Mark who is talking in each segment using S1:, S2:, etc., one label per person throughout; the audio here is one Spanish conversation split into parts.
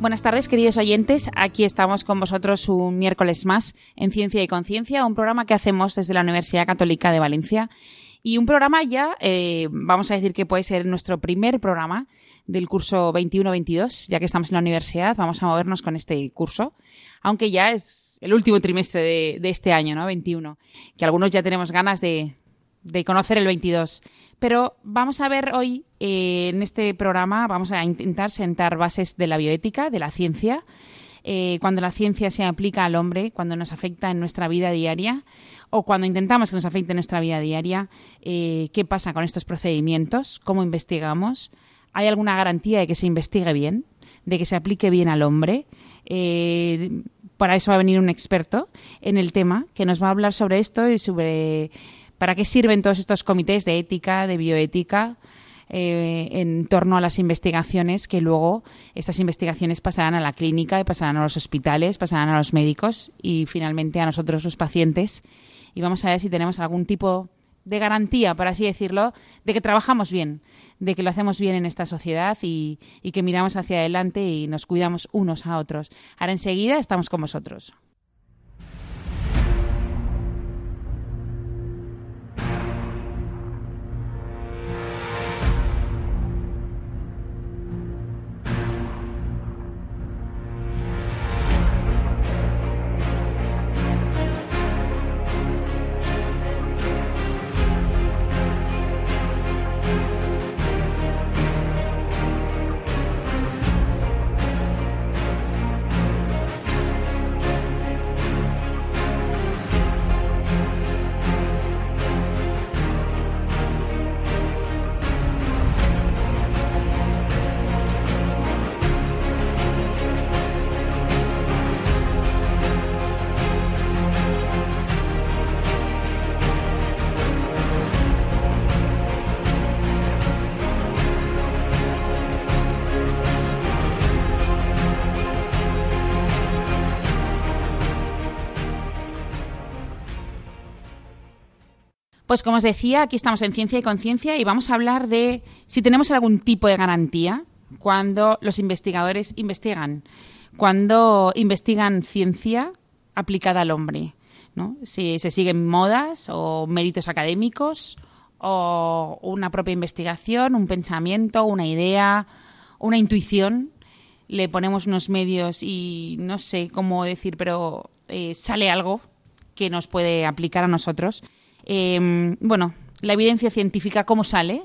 S1: Buenas tardes, queridos oyentes. Aquí estamos con vosotros un miércoles más en Ciencia y Conciencia, un programa que hacemos desde la Universidad Católica de Valencia. Y un programa ya, eh, vamos a decir que puede ser nuestro primer programa del curso 21-22, ya que estamos en la universidad, vamos a movernos con este curso, aunque ya es el último trimestre de, este año, ¿no? 21, que algunos ya tenemos ganas de, de conocer el 22. Pero vamos a ver hoy eh, en este programa, vamos a intentar sentar bases de la bioética, de la ciencia, eh, cuando la ciencia se aplica al hombre, cuando nos afecta en nuestra vida diaria o cuando intentamos que nos afecte en nuestra vida diaria, eh, qué pasa con estos procedimientos, cómo investigamos, hay alguna garantía de que se investigue bien, de que se aplique bien al hombre. para eso va a venir un experto en el tema que nos va a hablar sobre esto y sobre ¿Para qué sirven todos estos comités de ética, de bioética? Eh, en torno a las investigaciones que luego estas investigaciones pasarán a la clínica y pasarán a los hospitales, pasarán a los médicos y finalmente a nosotros los pacientes. Y vamos a ver si tenemos algún tipo de garantía, por así decirlo, de que trabajamos bien, de que lo hacemos bien en esta sociedad y, y que miramos hacia adelante y nos cuidamos unos a otros. Ahora enseguida estamos con vosotros. Pues como os decía, aquí estamos en Ciencia y Conciencia y vamos a hablar de si tenemos algún tipo de garantía cuando los investigadores investigan, cuando investigan ciencia aplicada al hombre, ¿no? Si se siguen modas o méritos académicos o una propia investigación, un pensamiento, una idea, una intuición, le ponemos unos medios y no sé cómo decir, pero eh, sale algo que nos puede aplicar a nosotros. Em, bueno, la evidencia científica, cómo sale,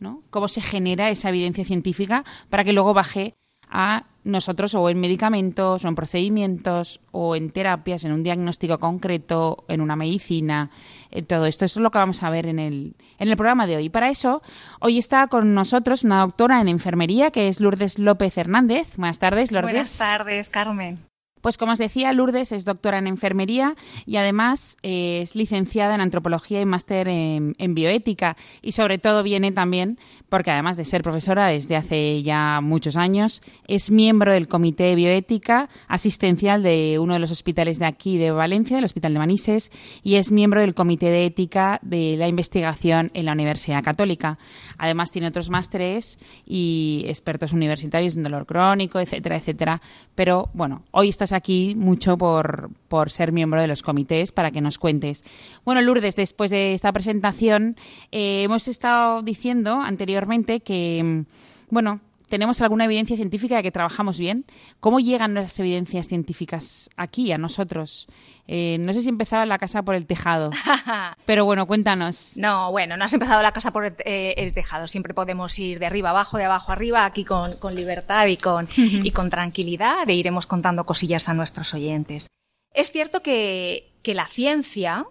S1: ¿no? Cómo se genera esa evidencia científica para que luego baje a nosotros o en medicamentos o en procedimientos o en terapias, en un diagnóstico concreto, en una medicina, en todo esto. Eso es lo que vamos a ver en el, en el programa de hoy. Para eso, hoy está con nosotros una doctora en enfermería que es Lourdes López Hernández. Buenas tardes, Lourdes.
S2: Buenas tardes, Carmen.
S1: Pues como os decía, Lourdes es doctora en enfermería y además eh, es licenciada en antropología y máster en, bioética y sobre todo viene también porque además de ser profesora desde hace ya muchos años, es miembro del Comité de Bioética asistencial de uno de los hospitales de aquí de Valencia, el Hospital de Manises, y es miembro del Comité de Ética de la Investigación en la Universidad Católica. Además tiene otros másteres y expertos universitarios en dolor crónico, etcétera, etcétera. Pero bueno, hoy está aquí mucho por, por ser miembro de los comités para que nos cuentes. Bueno, Lourdes, después de esta presentación, eh, hemos estado diciendo anteriormente que, mm, bueno, tenemos alguna evidencia científica de que trabajamos bien. ¿Cómo llegan las evidencias científicas aquí, a nosotros? Eh, no sé si empezaba la casa por el tejado, pero bueno, cuéntanos.
S2: No, bueno, no has empezado la casa por el, eh, tejado. Siempre podemos ir de arriba abajo, de abajo arriba, aquí con, libertad y con, y con tranquilidad e iremos contando cosillas a nuestros oyentes. Es cierto que, la ciencia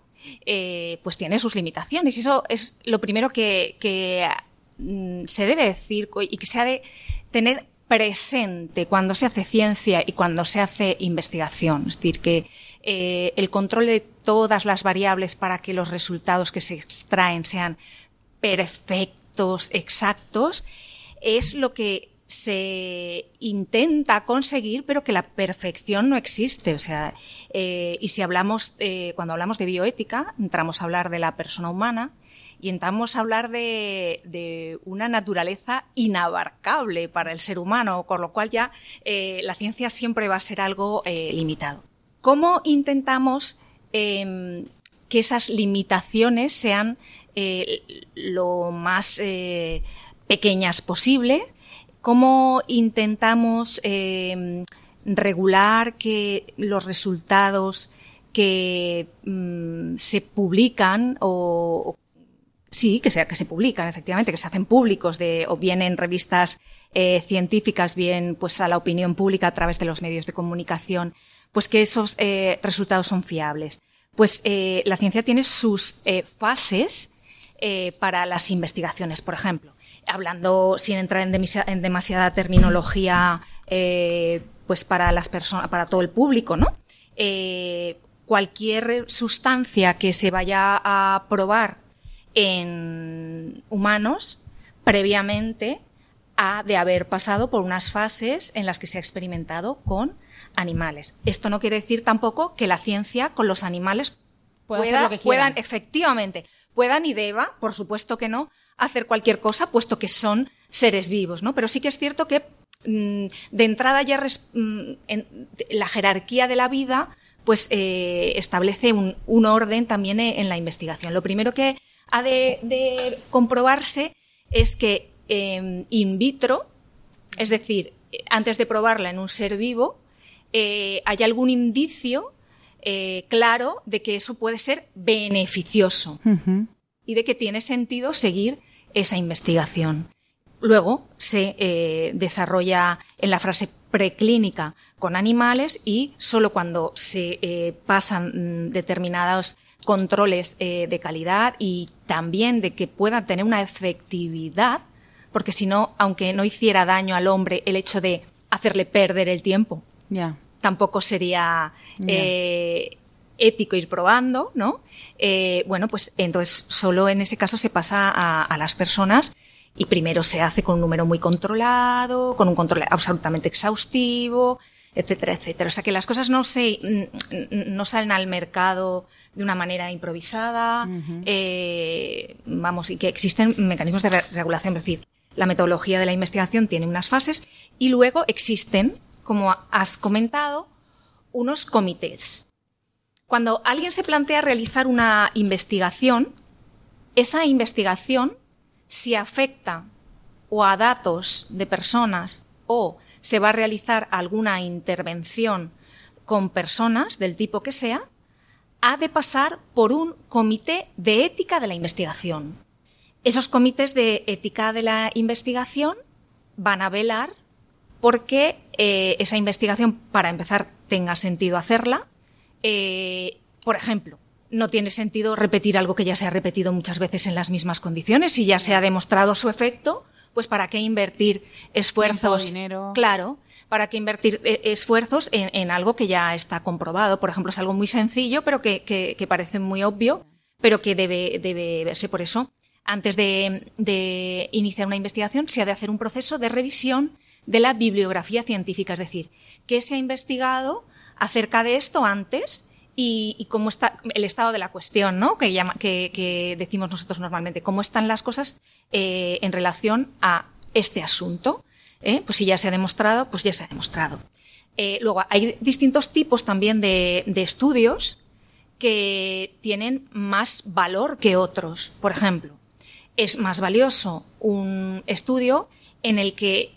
S2: eh, pues tiene sus limitaciones y eso es lo primero que, que mm, se debe decir y que se ha de tener presente cuando se hace ciencia y cuando se hace investigación. Es decir, que eh, el control de todas las variables para que los resultados que se extraen sean perfectos, exactos, es lo que se intenta conseguir, pero que la perfección no existe. O sea, eh, y si hablamos, eh, cuando hablamos de bioética, entramos a hablar de la persona humana y entramos hablar de, una naturaleza inabarcable para el ser humano, con lo cual ya eh, la ciencia siempre va a ser algo limitado. ¿Cómo intentamos em, que esas limitaciones sean lo más pequeñas posible cómo intentamos eh, regular que los resultados que mm, se publican o, sí, que sea que se publican efectivamente, que se hacen públicos de o bien en revistas eh, científicas, bien pues a la opinión pública a través de los medios de comunicación, pues que esos eh, resultados son fiables. Pues la ciencia tiene sus fases para las investigaciones, por ejemplo hablando sin entrar en, demasiada terminología eh, pues para las personas para todo el público no eh, cualquier sustancia que se vaya a probar en humanos previamente ha de haber pasado por unas fases en las que se ha experimentado con animales. Esto no quiere decir tampoco que la ciencia con los animales pueda, puedan, efectivamente, puedan y deba, por supuesto que no, hacer cualquier cosa, puesto que son seres vivos, ¿no? Pero sí que es cierto que mm, de entrada ya mm, la jerarquía de la vida pues eh, establece un, orden también e, en la investigación. Lo primero que ha de, comprobarse es que em, in vitro, es decir, antes de probarla en un ser vivo, eh, hay algún indicio eh, claro de que eso puede ser beneficioso y de que tiene sentido seguir esa investigación. Luego se eh, desarrolla en la frase preclínica con animales y solo cuando se eh, pasan mm, determinados controles eh, de calidad y también de que pueda tener una efectividad, porque si no, aunque no hiciera daño al hombre el hecho de hacerle perder el tiempo, tampoco sería ético ir probando, ¿no? Eh, bueno, pues entonces solo en ese caso se pasa a, las personas y primero se hace con un número muy controlado, con un control absolutamente exhaustivo, etcétera, etcétera. O sea que las cosas no se no salen al mercado de una manera improvisada, eh, vamos, y que existen mecanismos de regulación, es decir, la metodología de la investigación tiene unas fases y luego existen, como has comentado, unos comités. Cuando alguien se plantea realizar una investigación, esa investigación, si afecta o a datos de personas o se va a realizar alguna intervención con personas del tipo que sea, ha de pasar por un comité de ética de la investigación. Esos comités de ética de la investigación van a velar porque eh, esa investigación, para empezar, tenga sentido hacerla, eh, por ejemplo, no tiene sentido repetir algo que ya se ha repetido muchas veces en las mismas condiciones y ya se ha demostrado su efecto, pues para qué invertir esfuerzos,
S1: dinero.
S2: claro, para qué invertir eh, esfuerzos en, algo que ya está comprobado. Por ejemplo, es algo muy sencillo, pero que, parece muy obvio, pero que debe, verse por eso. Antes de, iniciar una investigación, se ha de hacer un proceso de revisión de la bibliografía científica, es decir, qué se ha investigado, acerca de esto antes y, cómo está el estado de la cuestión, ¿no? Que, llama, que, decimos nosotros normalmente, cómo están las cosas eh, en relación a este asunto. ¿Eh? Pues si ya se ha demostrado, pues ya se ha demostrado. Eh, luego, hay distintos tipos también de, estudios que tienen más valor que otros. Por ejemplo, es más valioso un estudio en el que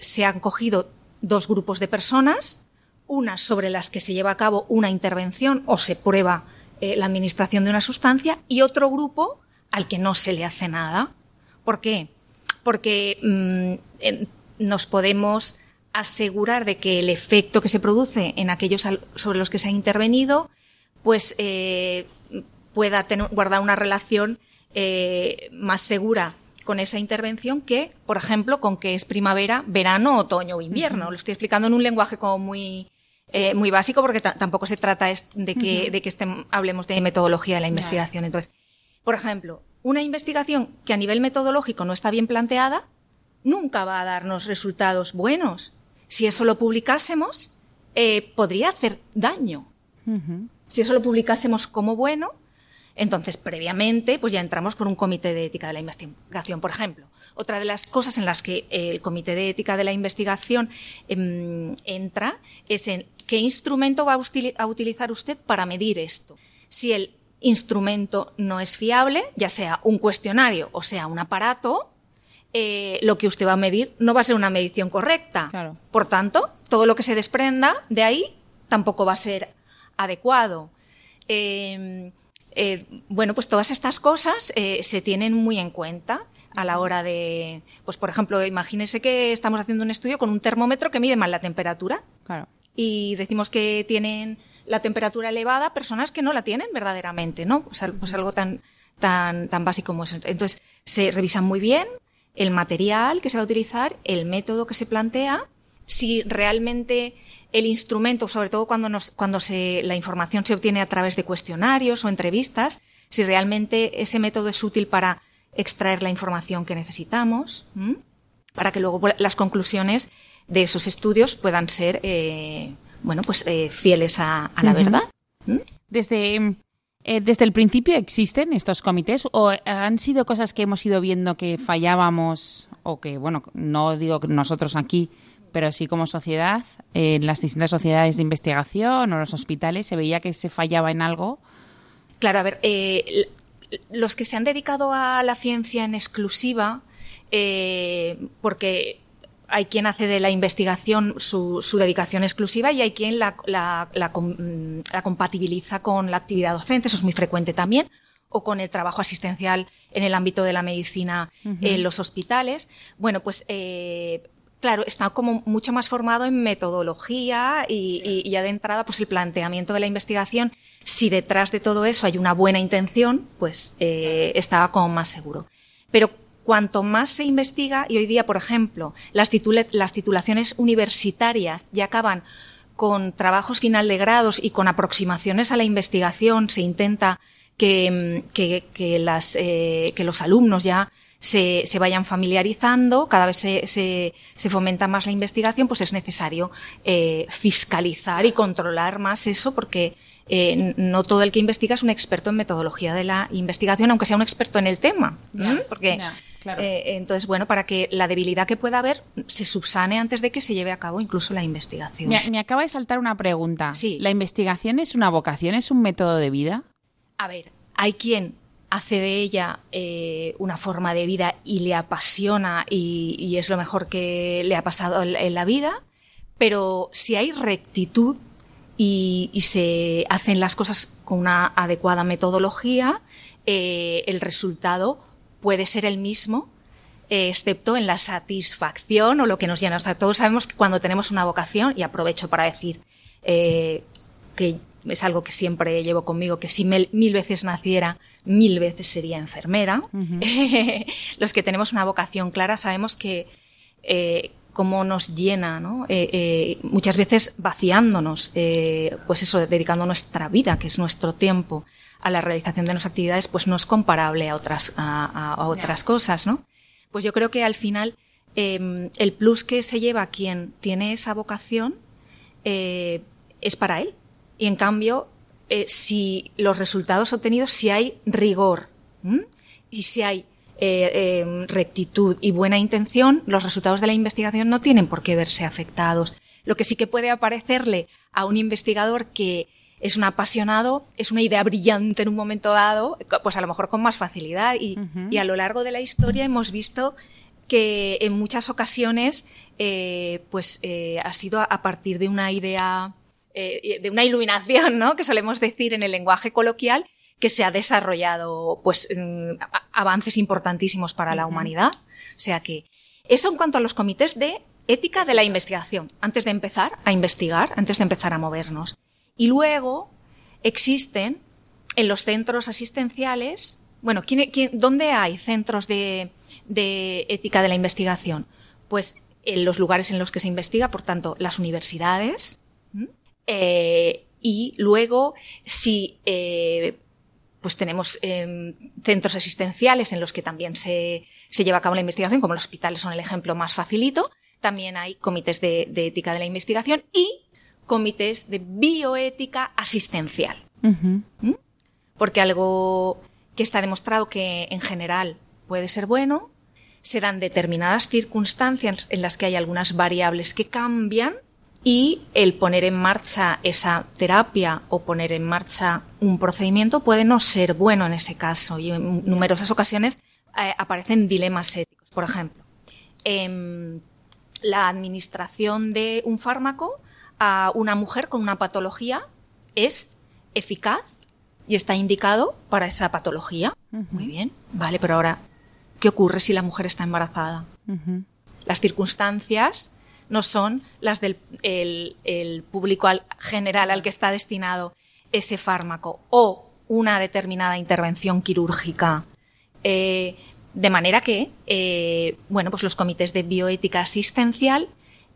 S2: se han cogido dos grupos de personas unas sobre las que se lleva a cabo una intervención o se prueba eh, la administración de una sustancia y otro grupo al que no se le hace nada. ¿Por qué? Porque mm, nos podemos asegurar de que el efecto que se produce en aquellos sobre los que se ha intervenido, pues eh, pueda tener, guardar una relación eh, más segura con esa intervención que, por ejemplo, con que es primavera, verano, otoño o invierno. Lo estoy explicando en un lenguaje como muy, eh, muy básico porque tampoco se trata de que, de que hablemos de metodología de la investigación. Entonces, por ejemplo, una investigación que a nivel metodológico no está bien planteada, nunca va a darnos resultados buenos. Si eso lo publicásemos, eh, podría hacer daño. Si eso lo publicásemos como bueno, entonces previamente pues ya entramos por un comité de ética de la investigación, por ejemplo. Otra de las cosas en las que el comité de ética de la investigación em, entra es en qué instrumento va a, utilizar usted para medir esto. Si el instrumento no es fiable, ya sea un cuestionario o sea un aparato, eh, lo que usted va a medir no va a ser una medición correcta. Por tanto, todo lo que se desprenda de ahí tampoco va a ser adecuado. Em, eh, bueno, pues todas estas cosas eh, se tienen muy en cuenta a la hora de, pues por ejemplo, imagínese que estamos haciendo un estudio con un termómetro que mide mal la temperatura. Y decimos que tienen la temperatura elevada personas que no la tienen verdaderamente, ¿no? Pues, pues algo tan, tan, tan básico como eso. Entonces, se revisan muy bien, el material que se va a utilizar, el método que se plantea, si realmente el instrumento, sobre todo cuando, nos, cuando se, la información se obtiene a través de cuestionarios o entrevistas, si realmente ese método es útil para extraer la información que necesitamos, para que luego las conclusiones de esos estudios puedan ser, eh, bueno, pues eh, fieles a, la verdad.
S1: Desde eh, ¿Desde el principio existen estos comités o han sido cosas que hemos ido viendo que fallábamos o que, bueno, no digo nosotros aquí, pero sí como sociedad, en las distintas sociedades de investigación o los hospitales se veía que se fallaba en algo?
S2: Claro, a ver, eh, los que se han dedicado a la ciencia en exclusiva, eh, porque hay quien hace de la investigación su, dedicación exclusiva y hay quien la, mm, la, compatibiliza con la actividad docente, eso es muy frecuente también, o con el trabajo asistencial en el ámbito de la medicina en los hospitales. Bueno, pues eh, claro, está como mucho más formado en metodología y, ya de entrada, pues el planteamiento de la investigación, si detrás de todo eso hay una buena intención, pues eh, estaba como más seguro. Pero cuanto más se investiga, y hoy día, por ejemplo, las, las titulaciones universitarias ya acaban con trabajos final de grados y con aproximaciones a la investigación, se intenta que, que, las, eh, que los alumnos ya se, se, vayan familiarizando, cada vez se, se, se, fomenta más la investigación, pues es necesario eh, fiscalizar y controlar más eso porque eh, no todo el que investiga es un experto en metodología de la investigación, aunque sea un experto en el tema. porque eh, entonces, bueno, para que la debilidad que pueda haber se subsane antes de que se lleve a cabo incluso la investigación.
S1: Me, acaba de saltar una pregunta. Sí. ¿La investigación es una vocación, es un método de vida?
S2: A ver, hay quien hace de ella eh, una forma de vida y le apasiona y, es lo mejor que le ha pasado en, la vida, pero si hay rectitud y, se hacen las cosas con una adecuada metodología, eh, el resultado puede ser el mismo, eh, excepto en la satisfacción o lo que nos llena. O sea, todos sabemos que cuando tenemos una vocación, y aprovecho para decir eh, que es algo que siempre llevo conmigo, que si mil, veces naciera, mil veces sería enfermera. Los que tenemos una vocación clara sabemos que eh, cómo nos llena, ¿no? muchas veces vaciándonos, pues eso, dedicando nuestra vida, que es nuestro tiempo, a la realización de nuestras actividades, pues no es comparable a otras, a, otras cosas, ¿no? Pues yo creo que al final em, el plus que se lleva quien tiene esa vocación eh, es para él. Y en cambio, eh, si los resultados obtenidos, si hay rigor y si hay eh, em, rectitud y buena intención, los resultados de la investigación no tienen por qué verse afectados. Lo que sí que puede aparecerle a un investigador que es un apasionado, es una idea brillante en un momento dado, pues a lo mejor con más facilidad. Y, a lo largo de la historia hemos visto que en muchas ocasiones eh, pues eh, ha sido a partir de una idea, eh, de una iluminación, ¿no? Que solemos decir en el lenguaje coloquial, que se ha desarrollado pues avances importantísimos para la humanidad. O sea que eso en cuanto a los comités de ética de la investigación, antes de empezar a investigar, antes de empezar a movernos. Y luego existen en los centros asistenciales bueno, dónde hay centros de, ética de la investigación? Pues en los lugares en los que se investiga, por tanto, las universidades. Eh, y luego, si eh, pues tenemos em, centros asistenciales en los que también se, lleva a cabo la investigación, como los hospitales son el ejemplo más facilito, también hay comités de, ética de la investigación y comités de bioética asistencial. ¿Mm? Porque algo que está demostrado que en general puede ser bueno, se dan determinadas circunstancias en las que hay algunas variables que cambian y el poner en marcha esa terapia o poner en marcha un procedimiento puede no ser bueno en ese caso y en numerosas ocasiones eh, aparecen dilemas éticos. Por ejemplo, em, la administración de un fármaco a una mujer con una patología es eficaz y está indicado para esa patología. Muy bien. Vale, pero ahora, ¿qué ocurre si la mujer está embarazada? Las circunstancias no son las del el, público general al que está destinado ese fármaco o una determinada intervención quirúrgica. Eh, de manera que, eh, bueno, pues los comités de bioética asistencial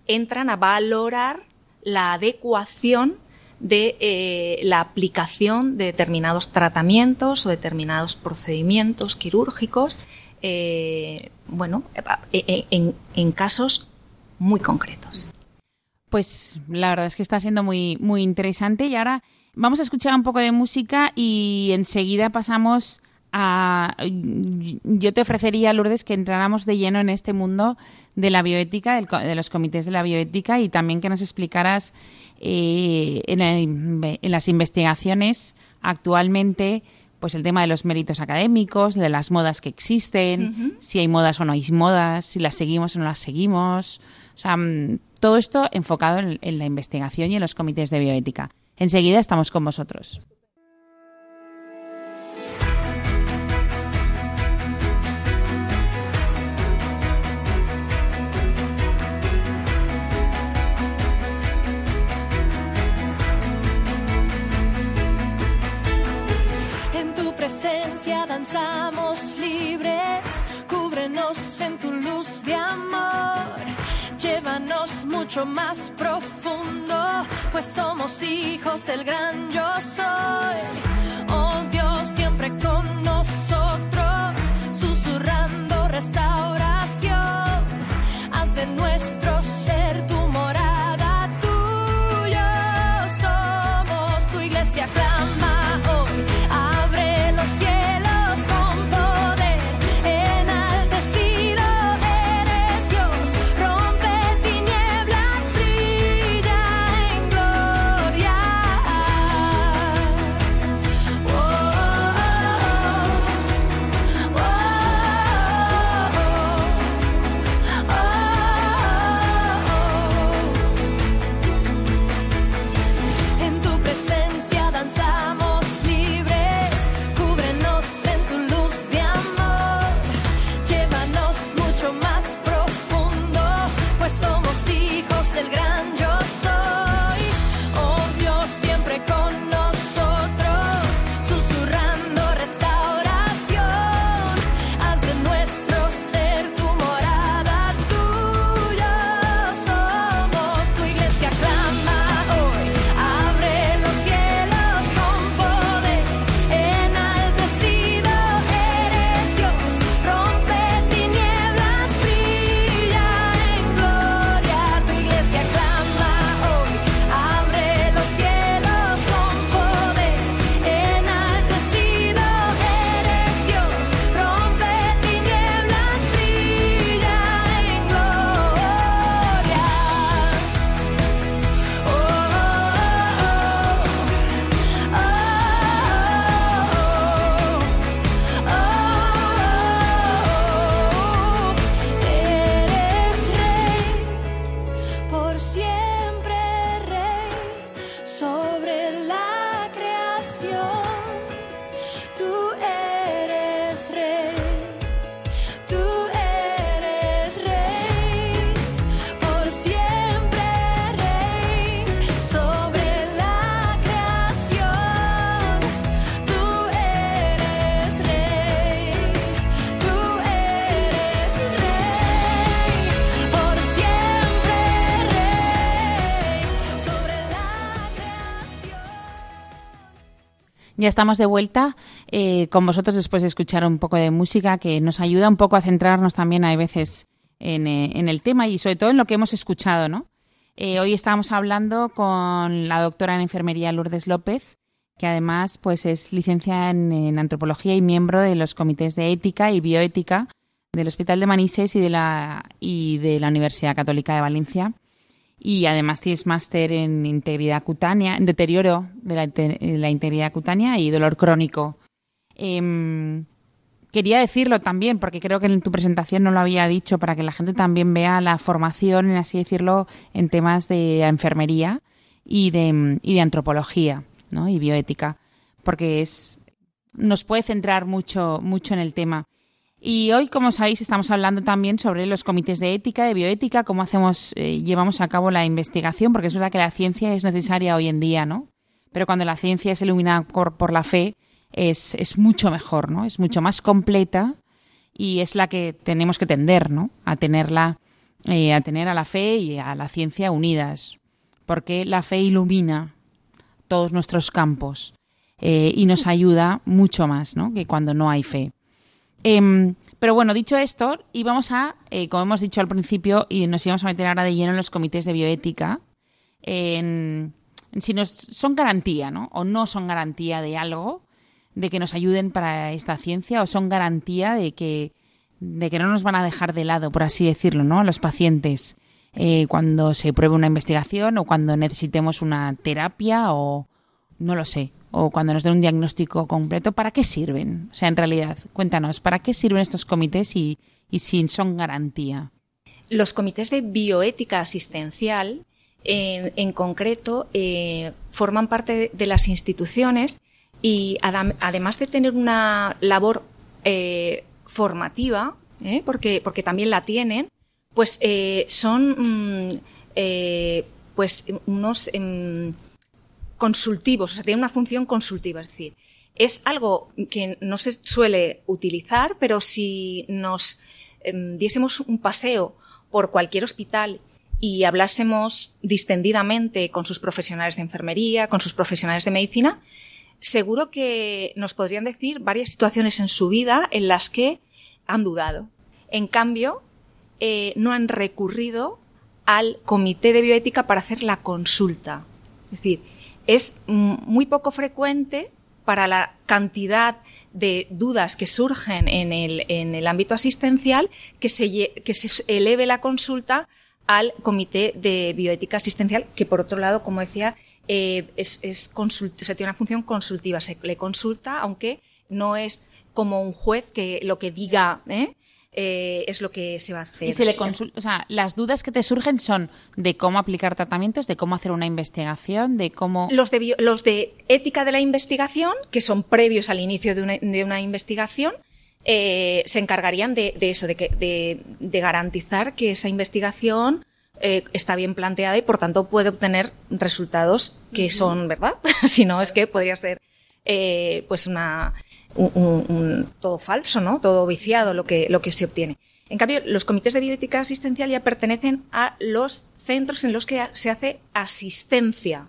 S2: entran a valorar la adecuación de eh, la aplicación de determinados tratamientos o determinados procedimientos quirúrgicos, bueno, en, en casos muy concretos.
S1: Pues la verdad es que está siendo muy, muy interesante y ahora vamos a escuchar un poco de música y enseguida pasamos a... Yo te ofrecería, Lourdes, que entráramos de lleno en este mundo de la bioética, de los comités de la bioética y también que nos explicaras eh, en, las investigaciones actualmente pues el tema de los méritos académicos, de las modas que existen, si hay modas o no hay modas, si las seguimos o no las seguimos. Sea, mm, todo esto enfocado en, en la investigación y en los comités de bioética. Enseguida estamos con vosotros.
S3: Danzamos libres, cúbrenos en tu luz de amor llévanos mucho más profundo, pues somos hijos del gran yo soy.
S1: Ya estamos de vuelta eh, con vosotros después de escuchar un poco de música que nos ayuda un poco a centrarnos también hay veces en, eh, en el tema y sobre todo en lo que hemos escuchado, ¿no? Eh, hoy estamos hablando con la doctora en enfermería Lourdes López, que además pues es licenciada en, antropología y miembro de los comités de ética y bioética del Hospital de Manises y de la, y de la Universidad Católica de Valencia. Y además tienes máster en integridad cutánea, en deterioro de la, integridad cutánea y dolor crónico. Em, quería decirlo también, porque creo que en tu presentación no lo había dicho, para que la gente también vea la formación, en así decirlo, en temas de enfermería y de, y de antropología ¿no? y bioética, porque es, nos puede centrar mucho, mucho en el tema. Y hoy, como sabéis, estamos hablando también sobre los comités de ética, de bioética, cómo hacemos, eh, llevamos a cabo la investigación, porque es verdad que la ciencia es necesaria hoy en día, ¿no? Pero cuando la ciencia es iluminada por, por la fe, es, es mucho mejor, ¿no? Es mucho más completa y es la que tenemos que tender, ¿no? A tenerla, eh, a tener a la fe y a la ciencia unidas, porque la fe ilumina todos nuestros campos eh, y nos ayuda mucho más, ¿no? Que cuando no hay fe. Em, pero bueno, dicho esto, íbamos a, eh, como hemos dicho al principio, y nos íbamos a meter ahora de lleno en los comités de bioética, en, si nos, son garantía, ¿no? O no son garantía de algo, de que nos ayuden para esta ciencia o son garantía de que, de que no nos van a dejar de lado, por así decirlo, ¿no? Los pacientes eh, cuando se pruebe una investigación o cuando necesitemos una terapia o no lo sé, o cuando nos den un diagnóstico completo, ¿para qué sirven? O sea, en realidad, cuéntanos, ¿para qué sirven estos comités y, y si son garantía?
S2: Los comités de bioética asistencial, en concreto, eh, forman parte de las instituciones y además de tener una labor eh, formativa, ¿eh? porque, porque también la tienen, pues eh, son mm, pues unos em, consultivos, o sea, tienen una función consultiva, es decir, es algo que no se suele utilizar, pero si nos em, diésemos un paseo por cualquier hospital y hablásemos distendidamente con sus profesionales de enfermería, con sus profesionales de medicina, seguro que nos podrían decir varias situaciones en su vida en las que han dudado. En cambio, eh, no han recurrido al comité de bioética para hacer la consulta. Es decir, es muy poco frecuente para la cantidad de dudas que surgen en el, en el ámbito asistencial que se, que se eleve la consulta al comité de bioética asistencial, que por otro lado, como decía, eh, es, es se tiene una función consultiva, se le consulta, aunque no es como un juez que lo que diga ¿eh? Eh, es lo que se va a hacer.
S1: Y se le consulta, o sea, las dudas que te surgen son de cómo aplicar tratamientos, de cómo hacer una investigación, de cómo...
S2: Los de, los de ética de la investigación, que son previos al inicio de una, de una investigación, se encargarían de, de eso, de, que, de, de garantizar que esa investigación eh, está bien planteada y por tanto puede obtener resultados que son verdad. si no, es que podría ser eh, pues una todo falso, ¿no? Todo viciado lo que, lo que se obtiene. En cambio, los comités de bioética asistencial ya pertenecen a los centros en los que se hace asistencia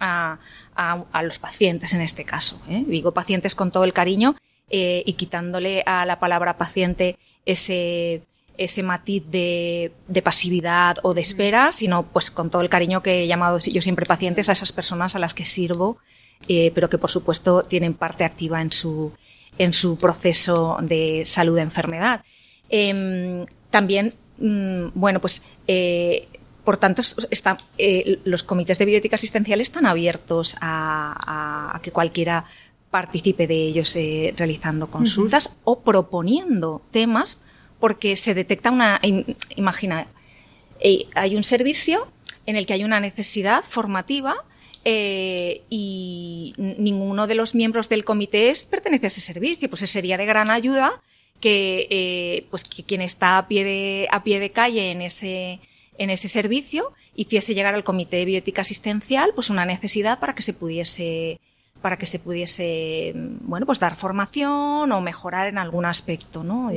S2: a, a, los pacientes en este caso. ¿eh? Digo pacientes con todo el cariño y quitándole a la palabra paciente ese ese matiz de, pasividad o de espera, sino pues con todo el cariño que he llamado yo siempre pacientes a esas personas a las que sirvo, eh, pero que por supuesto tienen parte activa en su, en su proceso de salud de enfermedad. Em, también, mm, bueno, pues eh, por tanto, está, eh, los comités de bioética asistencial están abiertos a, que cualquiera participe de ellos realizando consultas o proponiendo temas porque se detecta una, imagina, hay un servicio en el que hay una necesidad formativa eh, y ninguno de los miembros del comité pertenece a ese servicio, pues sería de gran ayuda que, eh, pues que quien está a pie de, a pie de calle en ese, en ese servicio hiciese llegar al comité de bioética asistencial pues una necesidad para que se pudiese para que se pudiese bueno pues dar formación o mejorar en algún aspecto no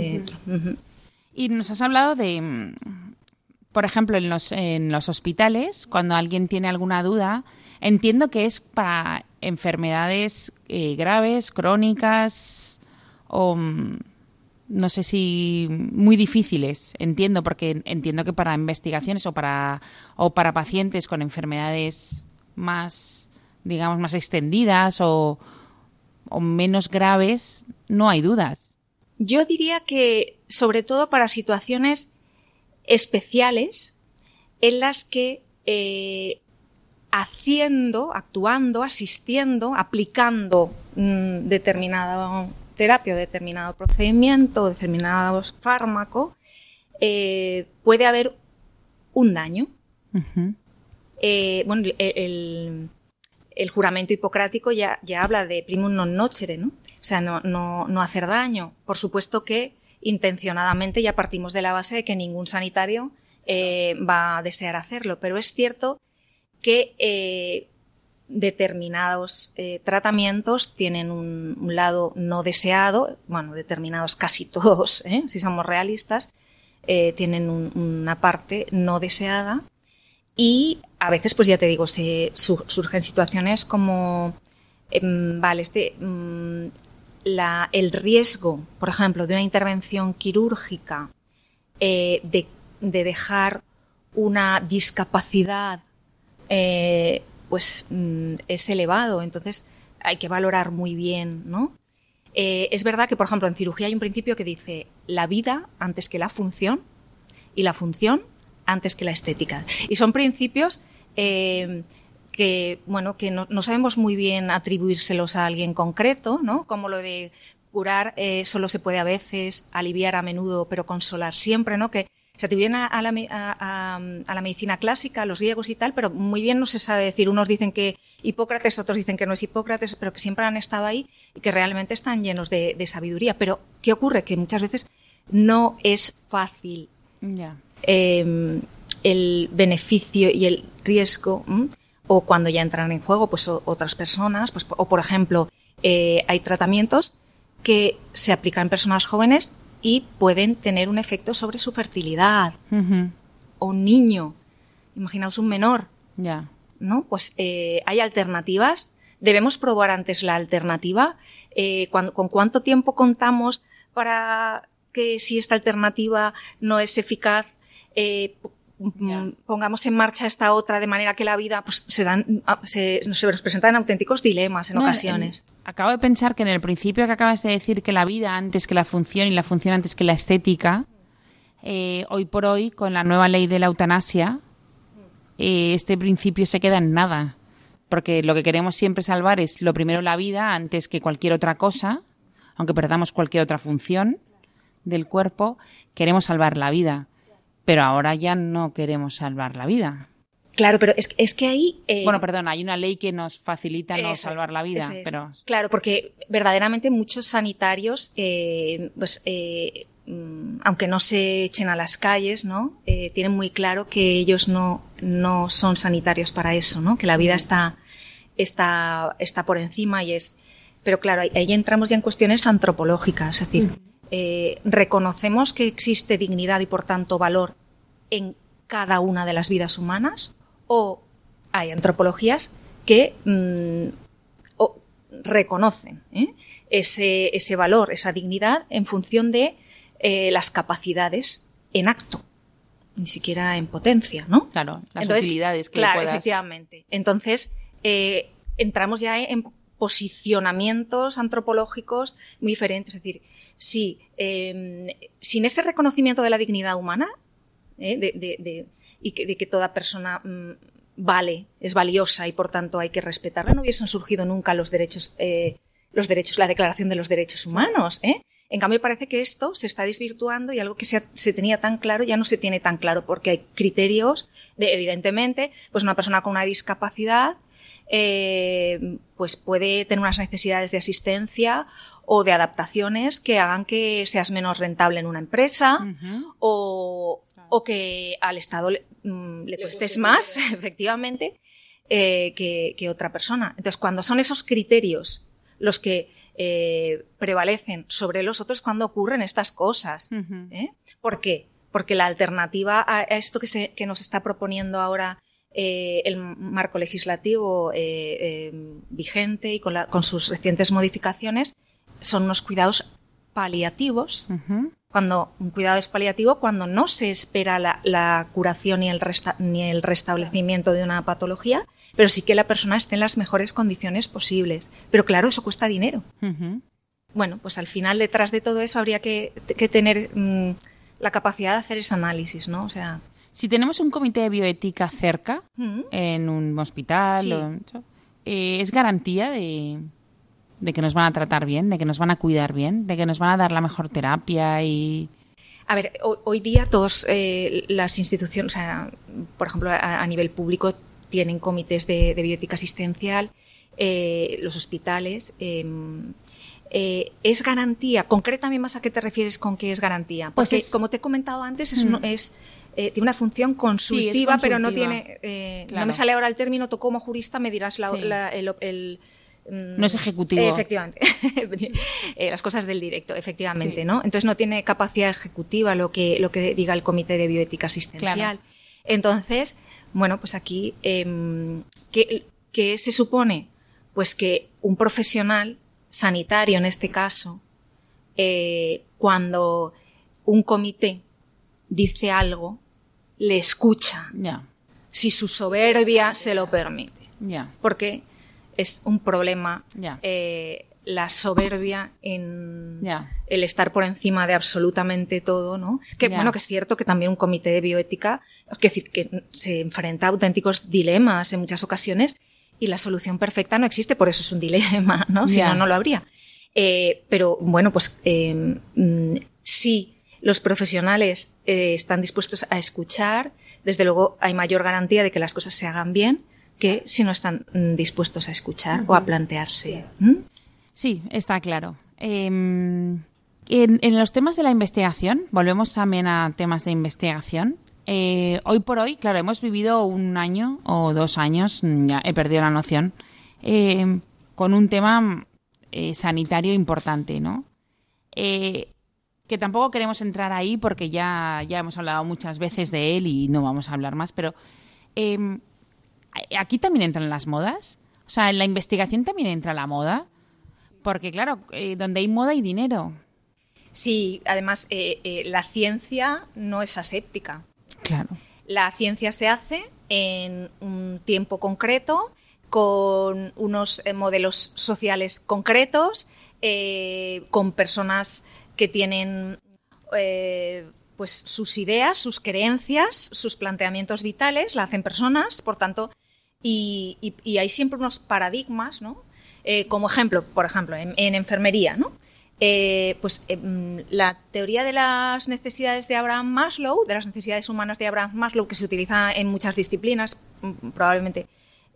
S1: y nos has hablado de, Por ejemplo, en los, en los hospitales, cuando alguien tiene alguna duda, entiendo que es para enfermedades eh, graves, crónicas o mm, no sé si muy difíciles, entiendo, porque entiendo que para investigaciones o para, o para pacientes con enfermedades más, digamos, más extendidas o, o menos graves, no hay dudas.
S2: Yo diría que, sobre todo para situaciones especiales en las que eh, haciendo, actuando, asistiendo, aplicando mm, determinada terapia, determinado procedimiento, determinado fármaco, eh, puede haber un daño. Eh, bueno, el, juramento hipocrático ya, ya habla de primum non nocere, ¿no? O sea, no, no, no hacer daño. Por supuesto que intencionadamente ya partimos de la base de que ningún sanitario eh, va a desear hacerlo, pero es cierto que eh, determinados eh, tratamientos tienen un, lado no deseado, bueno, determinados casi todos, si somos realistas, tienen una parte no deseada y a veces, pues ya te digo, se surgen situaciones como, em, vale, este, mm, el riesgo, por ejemplo, de una intervención quirúrgica, eh, de, dejar una discapacidad, eh, pues mm, es elevado. Entonces hay que valorar muy bien, ¿no? Eh, es verdad que, por ejemplo, en cirugía hay un principio que dice la vida antes que la función y la función antes que la estética. Y son principios que, bueno, que no, sabemos muy bien atribuírselos a alguien concreto, ¿no? Como lo de curar eh, solo se puede a veces, aliviar a menudo, pero consolar siempre, ¿no? Que se atribuyen a, la, a, la, medicina clásica, a los griegos y tal, pero muy bien no se sabe decir. Unos dicen que Hipócrates, otros dicen que no es Hipócrates, pero que siempre han estado ahí y que realmente están llenos de, sabiduría. Pero, ¿qué ocurre? Que muchas veces no es fácil em, el beneficio y el riesgo o cuando ya entran en juego pues otras personas, pues, o por ejemplo, eh, hay tratamientos que se aplican en personas jóvenes y pueden tener un efecto sobre su fertilidad. O un niño, imaginaos un menor.
S1: Ya.
S2: ¿No? Pues eh, hay alternativas. Debemos probar antes la alternativa. Eh, ¿Con cuánto tiempo contamos para que si esta alternativa no es eficaz, Mm, pongamos en marcha esta otra de manera que la vida pues, se dan ah, se, nos presentan auténticos dilemas en ocasiones.
S1: acabo de pensar que en el principio que acabas de decir que la vida antes que la función y la función antes que la estética, eh, hoy por hoy con la nueva ley de la eutanasia, eh, este principio se queda en nada. Porque lo que queremos siempre salvar es lo primero la vida antes que cualquier otra cosa, aunque perdamos cualquier otra función del cuerpo, queremos salvar la vida pero ahora ya no queremos salvar la vida.
S2: Claro, pero es, es que ahí...
S1: Eh, bueno, perdón, hay una ley que nos facilita no salvar la vida, pero...
S2: Claro, porque verdaderamente muchos sanitarios, eh, pues, eh, mm, aunque no se echen a las calles, ¿no? tienen muy claro que ellos no, no son sanitarios para eso, ¿no? Que la vida está, está, está por encima y es... Pero claro, ahí, entramos ya en cuestiones antropológicas, es decir, reconocemos que existe dignidad y por tanto valor en cada una de las vidas humanas o hay antropologías que mm, reconocen ¿eh? ese, ese, valor, esa dignidad en función de eh, las capacidades en acto, ni siquiera en potencia, ¿no?
S1: Claro, las utilidades que
S2: claro, efectivamente. Entonces, eh, entramos ya en posicionamientos antropológicos muy diferentes. Es decir, si em, sin ese reconocimiento de la dignidad humana, ¿eh? de, y que, de que toda persona mm, vale, es valiosa y por tanto hay que respetarla, no hubiesen surgido nunca los derechos, eh, los derechos, la Declaración de los Derechos Humanos. ¿eh? En cambio, parece que esto se está desvirtuando y algo que se, se, tenía tan claro ya no se tiene tan claro porque hay criterios de, evidentemente, pues una persona con una discapacidad eh, pues puede tener unas necesidades de asistencia o de adaptaciones que hagan que seas menos rentable en una empresa o, o que al Estado le, mm, cuestes más, efectivamente, eh, que, otra persona. Entonces, cuando son esos criterios los que eh, prevalecen sobre los otros, cuando ocurren estas cosas. ¿eh? ¿Por qué? porque la alternativa a esto que, se, que nos está proponiendo ahora eh, el marco legislativo eh, eh, vigente y con, la, con, sus recientes modificaciones son unos cuidados paliativos. Uh -huh. Cuando un cuidado es paliativo, cuando no se espera la, la curación ni el, resta, ni el restablecimiento de una patología, pero sí que la persona esté en las mejores condiciones posibles. Pero claro, eso cuesta dinero. Uh -huh. Bueno, pues al final detrás de todo eso habría que, que tener mmm, la capacidad de hacer ese análisis, ¿no? O sea,
S1: si tenemos un comité de bioética cerca, ¿Mm? en un hospital,
S2: Sí.
S1: o- eh, ¿es garantía de, de que nos van a tratar bien, de que nos van a cuidar bien, de que nos van a dar la mejor terapia y...
S2: A ver, hoy, hoy día todas eh, las instituciones, o sea, por ejemplo, a, a nivel público tienen comités de, de bioética asistencial, eh, los hospitales. eh, eh, es garantía. Concrétame más a qué te refieres con que es garantía.
S1: Pues
S2: Porque,
S1: es-
S2: como te he comentado antes, es,
S1: Mm.
S2: es, eh, tiene una función consultiva, pero no tiene. eh,
S1: Claro.
S2: No me sale ahora el término, tú como jurista me dirás la,
S1: Sí.
S2: la- el, el-
S1: No es ejecutivo.
S2: efectivamente. Eh, las cosas del directo, efectivamente,
S1: Sí.
S2: ¿no? Entonces no tiene capacidad ejecutiva lo que, lo que diga el Comité de Bioética Asistencial.
S1: Claro.
S2: Entonces, bueno, pues aquí, em, ¿qué, qué se supone? Pues que un profesional sanitario, en este caso, eh, cuando un comité dice algo, le escucha,
S1: Ya,
S2: si su soberbia se lo permite
S1: ya,
S2: porque es un problema eh, la soberbia en el estar por encima de absolutamente todo, ¿no? Que bueno, que es cierto que también un comité de bioética, es decir, que se enfrenta a auténticos dilemas en muchas ocasiones y la solución perfecta no existe, por eso es un dilema, ¿no? Si no, no lo habría. Eh, pero bueno, pues eh, mm, si los profesionales eh, están dispuestos a escuchar, desde luego hay mayor garantía de que las cosas se hagan bien que si no están mm, dispuestos a escuchar o a plantearse. ¿Mm?
S1: Sí, está claro. Eh, en, en los temas de la investigación, volvemos también a temas de investigación. Eh, hoy por hoy, claro, hemos vivido un año o dos años, mm, ya he perdido la noción, eh, con un tema eh, sanitario importante, ¿no? Eh, que tampoco queremos entrar ahí porque ya, ya hemos hablado muchas veces de él y no vamos a hablar más, pero eh, aquí también entran las modas. O sea, en la investigación también entra la moda. Porque, claro, eh, donde hay moda hay dinero.
S2: Sí, además eh, eh, la ciencia no es aséptica.
S1: Claro.
S2: La ciencia se hace en un tiempo concreto, con unos modelos sociales concretos, con personas que tienen pues sus ideas, sus creencias, sus planteamientos vitales, la hacen personas, por tanto, y, hay siempre unos paradigmas, ¿no? Eh, como ejemplo, por ejemplo, en, en enfermería, ¿no? Eh, pues em, la teoría de las necesidades de Abraham Maslow, de las necesidades humanas de Abraham Maslow, que se utiliza en muchas disciplinas, mm, probablemente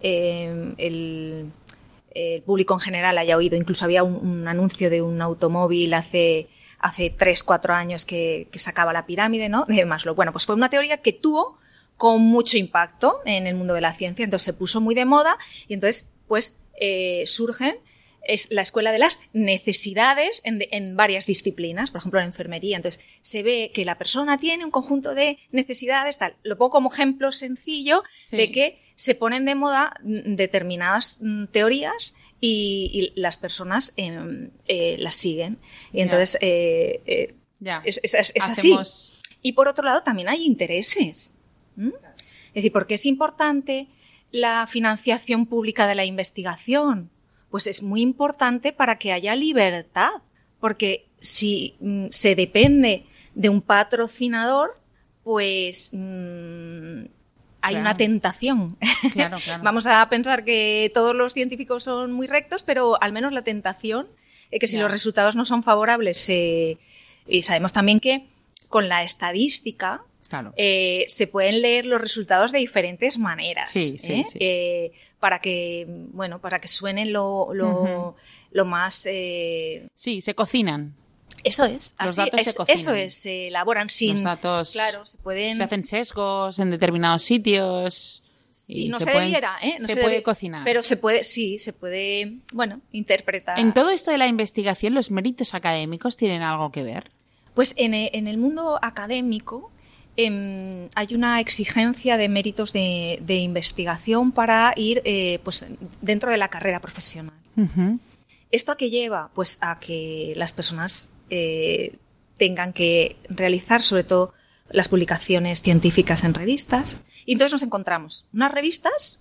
S2: eh, el, público en general haya oído. Incluso había un, un anuncio de un automóvil hace hace tres, cuatro años que, que sacaba la pirámide, ¿no? De Maslow. Bueno, pues fue una teoría que tuvo con mucho impacto en el mundo de la ciencia, entonces se puso muy de moda y entonces, pues, eh, surgen es la escuela de las necesidades en, de- en varias disciplinas, por ejemplo, en enfermería. Entonces, se ve que la persona tiene un conjunto de necesidades, tal. Lo pongo como ejemplo sencillo
S1: Sí.
S2: de que se ponen de moda mm, determinadas mm, teorías y, y las personas em, eh, las siguen. Y entonces, eh, eh,
S1: Ya.
S2: es, es- es así.
S1: Hacemos-
S2: Y por otro lado, también hay intereses. ¿M? Es decir, ¿por qué es importante la financiación pública de la investigación? Pues es muy importante para que haya libertad. Porque si mm, se depende de un patrocinador, pues mm, hay
S1: Claro.
S2: una tentación.
S1: Claro, claro.
S2: Vamos a pensar que todos los científicos son muy rectos, pero al menos la tentación, eh, que si los resultados no son favorables, eh, y sabemos también que con la estadística
S1: Claro.
S2: eh, se pueden leer los resultados de diferentes maneras.
S1: Sí, sí,
S2: ¿eh?
S1: sí.
S2: Eh, para que, bueno, para que suenen lo, lo, más
S1: Sí, se cocinan.
S2: eso es.
S1: Los
S2: así,
S1: datos se cocinan.
S2: Eso es, se elaboran sin.
S1: Los datos
S2: Claro, se pueden.
S1: se hacen sesgos en determinados sitios.
S2: Sí,
S1: y
S2: no se,
S1: pueden-
S2: debiera, ¿eh? No
S1: se, puede cocinar.
S2: Pero se puede, sí, se puede, bueno, interpretar.
S1: En todo esto de la investigación, ¿los méritos académicos tienen algo que ver?
S2: Pues en en el mundo académico em, hay una exigencia de méritos de, de investigación para ir eh, pues, dentro de la carrera profesional. ¿Esto a qué lleva? Pues a que las personas eh, tengan que realizar sobre todo las publicaciones científicas en revistas. Y entonces nos encontramos unas revistas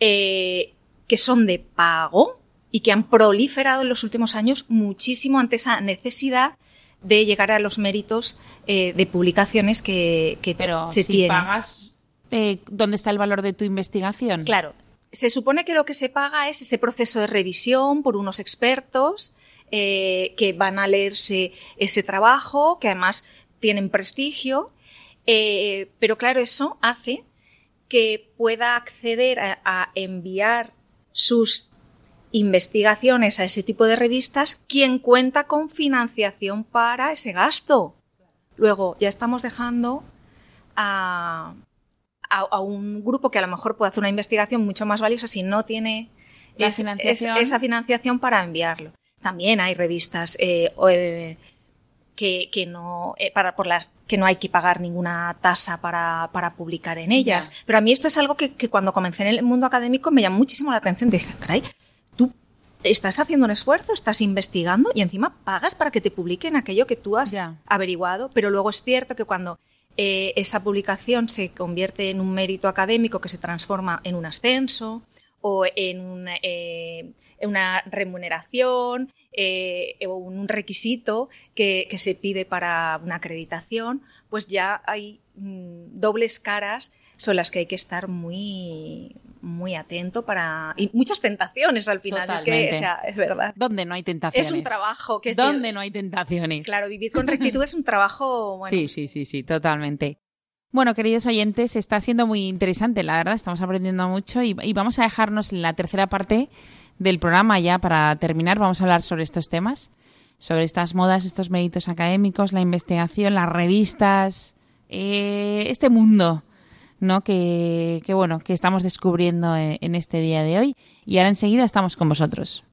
S2: eh, que son de pago y que han proliferado en los últimos años muchísimo ante esa necesidad de llegar a los méritos eh, de publicaciones que, que
S1: Pero
S2: se
S1: si
S2: tienen.
S1: pagas, eh, ¿dónde está el valor de tu investigación?
S2: Claro, se supone que lo que se paga es ese proceso de revisión por unos expertos eh, que van a leerse ese trabajo, que además tienen prestigio, pero claro, eso hace que pueda acceder a, a enviar sus investigaciones a ese tipo de revistas quien cuenta con financiación para ese gasto. Luego, ya estamos dejando a, a, a un grupo que a lo mejor puede hacer una investigación mucho más valiosa si no tiene es-
S1: financiación.
S2: es- esa financiación para enviarlo. También hay revistas eh, eh, que, que no eh, para por las que no hay que pagar ninguna tasa para, para publicar en ellas. Pero a mí esto es algo que, que cuando comencé en el mundo académico me llamó muchísimo la atención. Dije, caray, estás haciendo un esfuerzo, estás investigando y encima pagas para que te publiquen aquello que tú has averiguado. Pero luego es cierto que cuando eh, esa publicación se convierte en un mérito académico que se transforma en un ascenso o en una, eh, una remuneración eh, o un requisito que, que se pide para una acreditación, pues ya hay mm, dobles caras son las que hay que estar muy muy atento para y muchas tentaciones al final es que
S1: Totalmente.
S2: o sea, es verdad
S1: ¿Dónde no hay tentaciones?
S2: es un trabajo que
S1: ¿Dónde no hay tentaciones?
S2: claro vivir con rectitud es un trabajo bueno
S1: Sí, sí, sí, sí, totalmente. Bueno, queridos oyentes, está siendo muy interesante, la verdad, estamos aprendiendo mucho y, y vamos a dejarnos la tercera parte del programa ya para terminar. Vamos a hablar sobre estos temas, sobre estas modas, estos méritos académicos, la investigación, las revistas, eh, este mundo, ¿no? Que, que, bueno, que estamos descubriendo en, en este día de hoy. Y ahora enseguida estamos con vosotros.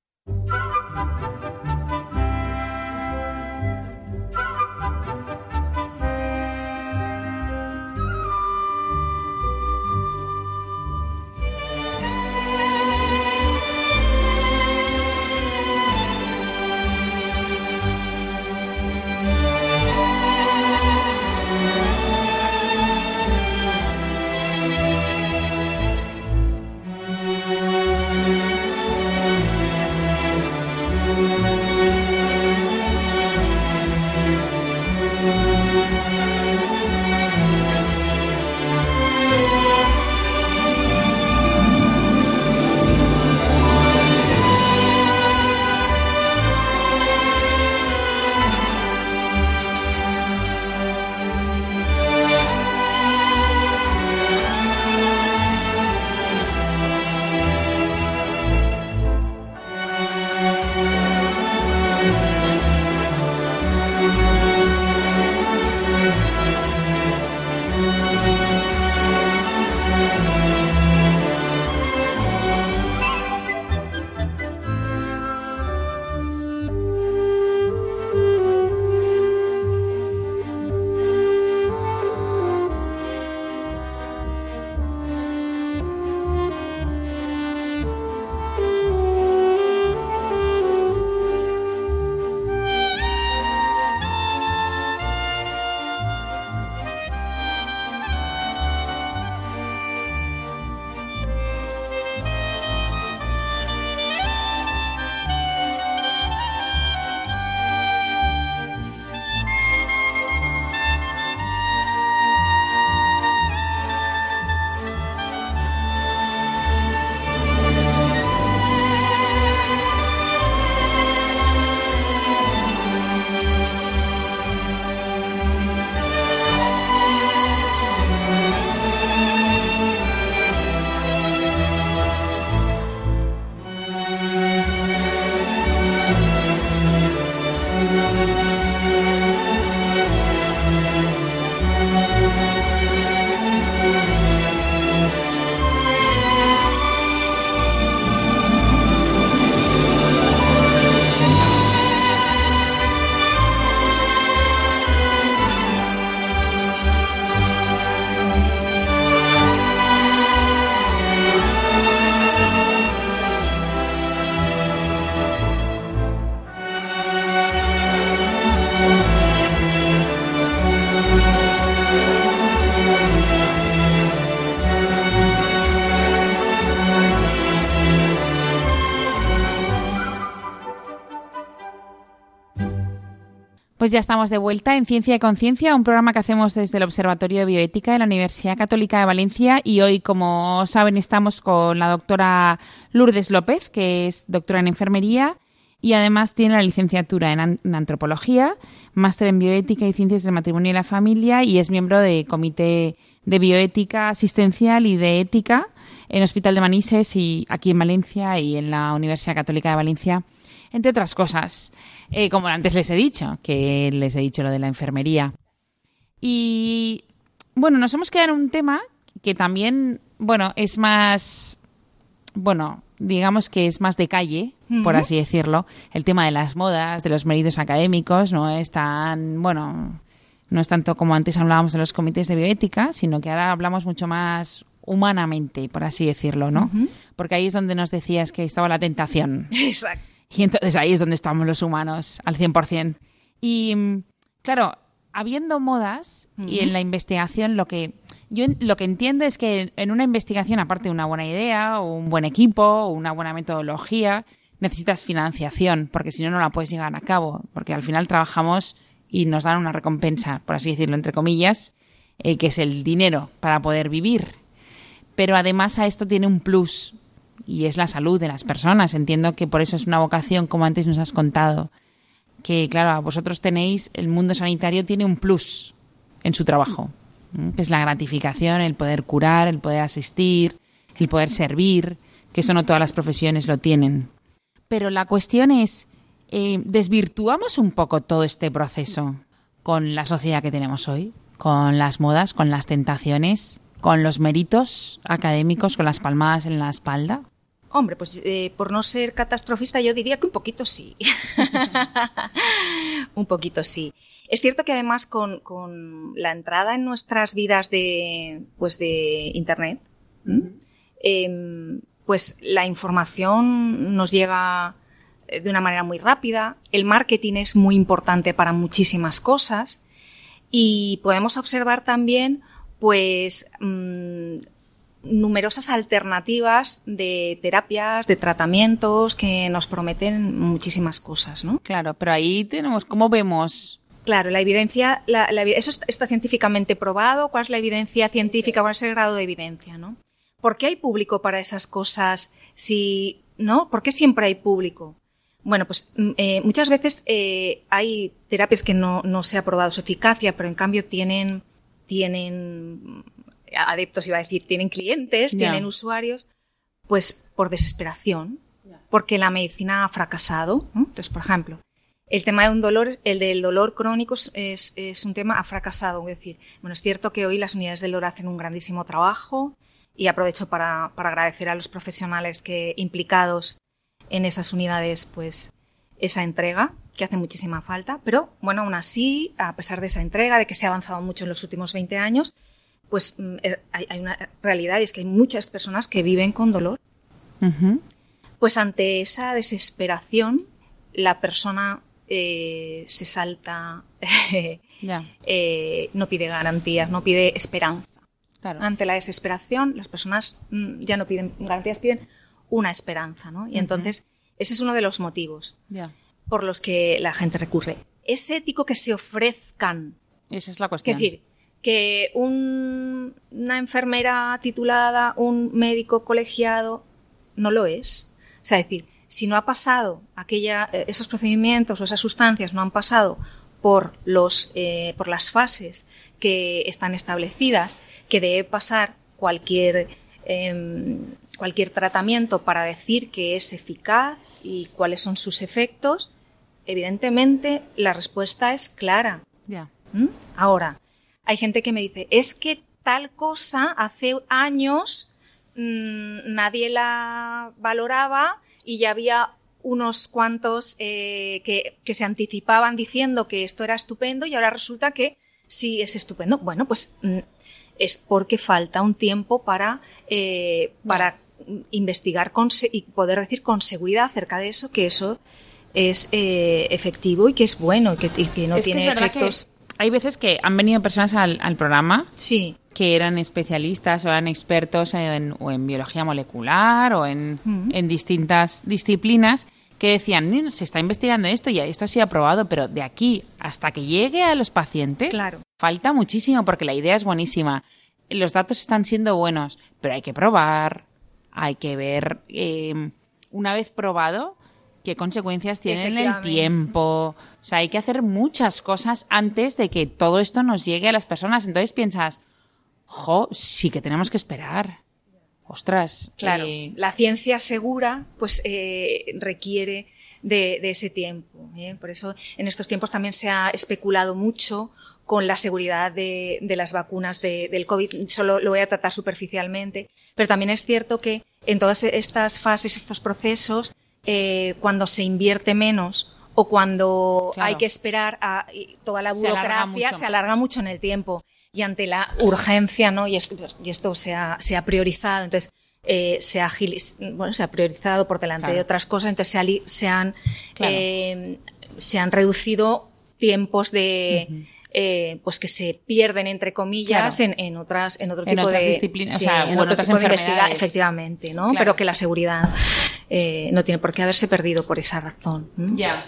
S1: Pues ya estamos de vuelta en Ciencia y Conciencia, un programa que hacemos desde el Observatorio de Bioética de la Universidad Católica de Valencia. Y hoy, como saben, estamos con la doctora Lourdes López, que es doctora en enfermería y además tiene la licenciatura en, antropología, máster en bioética y ciencias del matrimonio y la familia y es miembro del comité de bioética asistencial y de ética en Hospital de Manises y aquí en Valencia y en la Universidad Católica de Valencia entre otras cosas, eh, como antes les he dicho, que les he dicho lo de la enfermería. Y bueno, nos hemos quedado en un tema que también, bueno, es más, bueno, digamos que es más de calle, por así decirlo, el tema de las modas, de los méritos académicos, no es tan, bueno, no es tanto como antes hablábamos de los comités de bioética, sino que ahora hablamos mucho más humanamente, por así decirlo, ¿no? Porque ahí es donde nos decías que estaba la tentación.
S2: Exacto.
S1: Y entonces ahí es donde estamos los humanos, al 100%. Y mm, claro, habiendo modas y en la investigación lo que yo lo que entiendo es que en una investigación, aparte de una buena idea, o un buen equipo, o una buena metodología, necesitas financiación, porque si no, no la puedes llevar a cabo, porque al final trabajamos y nos dan una recompensa, por así decirlo, entre comillas, eh, que es el dinero para poder vivir. Pero además a esto tiene un plus, y es la salud de las personas. Entiendo que por eso es una vocación, como antes nos has contado. Que, claro, vosotros tenéis, el mundo sanitario tiene un plus en su trabajo, que es la gratificación, el poder curar, el poder asistir, el poder servir, que eso no todas las profesiones lo tienen. Pero la cuestión es, eh, ¿desvirtuamos un poco todo este proceso con la sociedad que tenemos hoy? Con las modas, con las tentaciones, con los méritos académicos, con las palmadas en la espalda?
S2: Hombre, pues eh, por no ser catastrofista yo diría que un poquito sí. un poquito sí. Es cierto que además con, la entrada en nuestras vidas de, pues de Internet, em, pues la información nos llega eh, de una manera muy rápida, el marketing es muy importante para muchísimas cosas y podemos observar también pues mm, numerosas alternativas de terapias, de tratamientos que nos prometen muchísimas cosas, ¿no?
S1: Claro, pero ahí tenemos, ¿cómo vemos?
S2: Claro, la evidencia, eso está científicamente probado, cuál es la evidencia científica, cuál es el grado de evidencia, ¿no? ¿Por qué hay público para esas cosas si, ¿no? ¿Por qué siempre hay público? Bueno, pues mm, eh, muchas veces eh, hay terapias que no, no se ha probado su eficacia, pero en cambio tienen, tienen adeptos, iba a decir, tienen clientes, tienen usuarios, pues por desesperación, porque la medicina ha fracasado. Entonces, por ejemplo, el tema de un dolor, el del dolor crónico es, es un tema ha fracasado. Es decir, bueno, es cierto que hoy las unidades del dolor hacen un grandísimo trabajo y aprovecho para, para agradecer a los profesionales que implicados en esas unidades, pues esa entrega que hace muchísima falta, pero bueno, aún así, a pesar de esa entrega, de que se ha avanzado mucho en los últimos 20 años, pues mm, er, hay, una realidad y es que hay muchas personas que viven con dolor. Pues ante esa desesperación, la persona eh, se salta, eh, no pide garantías, no pide esperanza. Ante la desesperación, las personas mm, ya no piden garantías, piden una esperanza, ¿no? Y entonces, ese es uno de los motivos por los que la gente recurre. Es ético que se ofrezcan.
S1: Esa es la cuestión.
S2: Es decir, que una enfermera titulada, un médico colegiado, no lo es. O sea, es decir, si no ha pasado aquella, eh, esos procedimientos o esas sustancias no han pasado por, los, eh, por las fases que están establecidas, que debe pasar cualquier, em, cualquier tratamiento para decir que es eficaz y cuáles son sus efectos, evidentemente la respuesta es clara.
S1: Ya.
S2: ¿Mm? Ahora, hay gente que me dice, es que tal cosa hace años mm, nadie la valoraba y ya había unos cuantos eh, que, se anticipaban diciendo que esto era estupendo y ahora resulta que sí es estupendo. Bueno, pues mm, es porque falta un tiempo para, eh, para investigar y poder decir con seguridad acerca de eso, que eso es eh, efectivo y que es bueno y que, no tiene efectos
S1: hay veces que han venido personas al, programa
S2: sí.
S1: que eran especialistas o eran expertos en, o en biología molecular o en, distintas disciplinas que decían, "Ni- se está investigando esto y esto ha sido aprobado, pero de aquí hasta que llegue a los pacientes,
S2: Claro.
S1: falta muchísimo porque la idea es buenísima. Los datos están siendo buenos, pero hay que probar, hay que ver, eh, una vez probado, qué consecuencias tiene en el tiempo. O sea, hay que hacer muchas cosas antes de que todo esto nos llegue a las personas. Entonces piensas, jo, sí que tenemos que esperar. Ostras,
S2: Claro,
S1: eh,
S2: la ciencia segura pues eh, requiere de, de ese tiempo. ¿eh? Por eso en estos tiempos también se ha especulado mucho con la seguridad de, de las vacunas de- del COVID. Solo lo voy a tratar superficialmente, pero también es cierto que en todas estas fases, estos procesos, eh, cuando se invierte menos o cuando
S1: Claro.
S2: hay que esperar a y toda la
S1: Se alarga
S2: burocracia se alarga mucho en el tiempo y ante la urgencia, ¿no? Y, es- y esto se ha, se ha priorizado, entonces eh, se ha bueno, se ha priorizado por delante
S1: Claro.
S2: de otras cosas, entonces se, han
S1: Claro.
S2: eh, se han reducido tiempos de eh, pues que se pierden entre comillas
S1: Claro.
S2: en, en otras en otro
S1: En
S2: tipo
S1: otras
S2: de
S1: disciplinas, o sea,
S2: en otro
S1: otras
S2: tipo de efectivamente, ¿no?
S1: Claro.
S2: Pero que la seguridad eh, no tiene por qué haberse perdido por esa razón.
S1: Ya.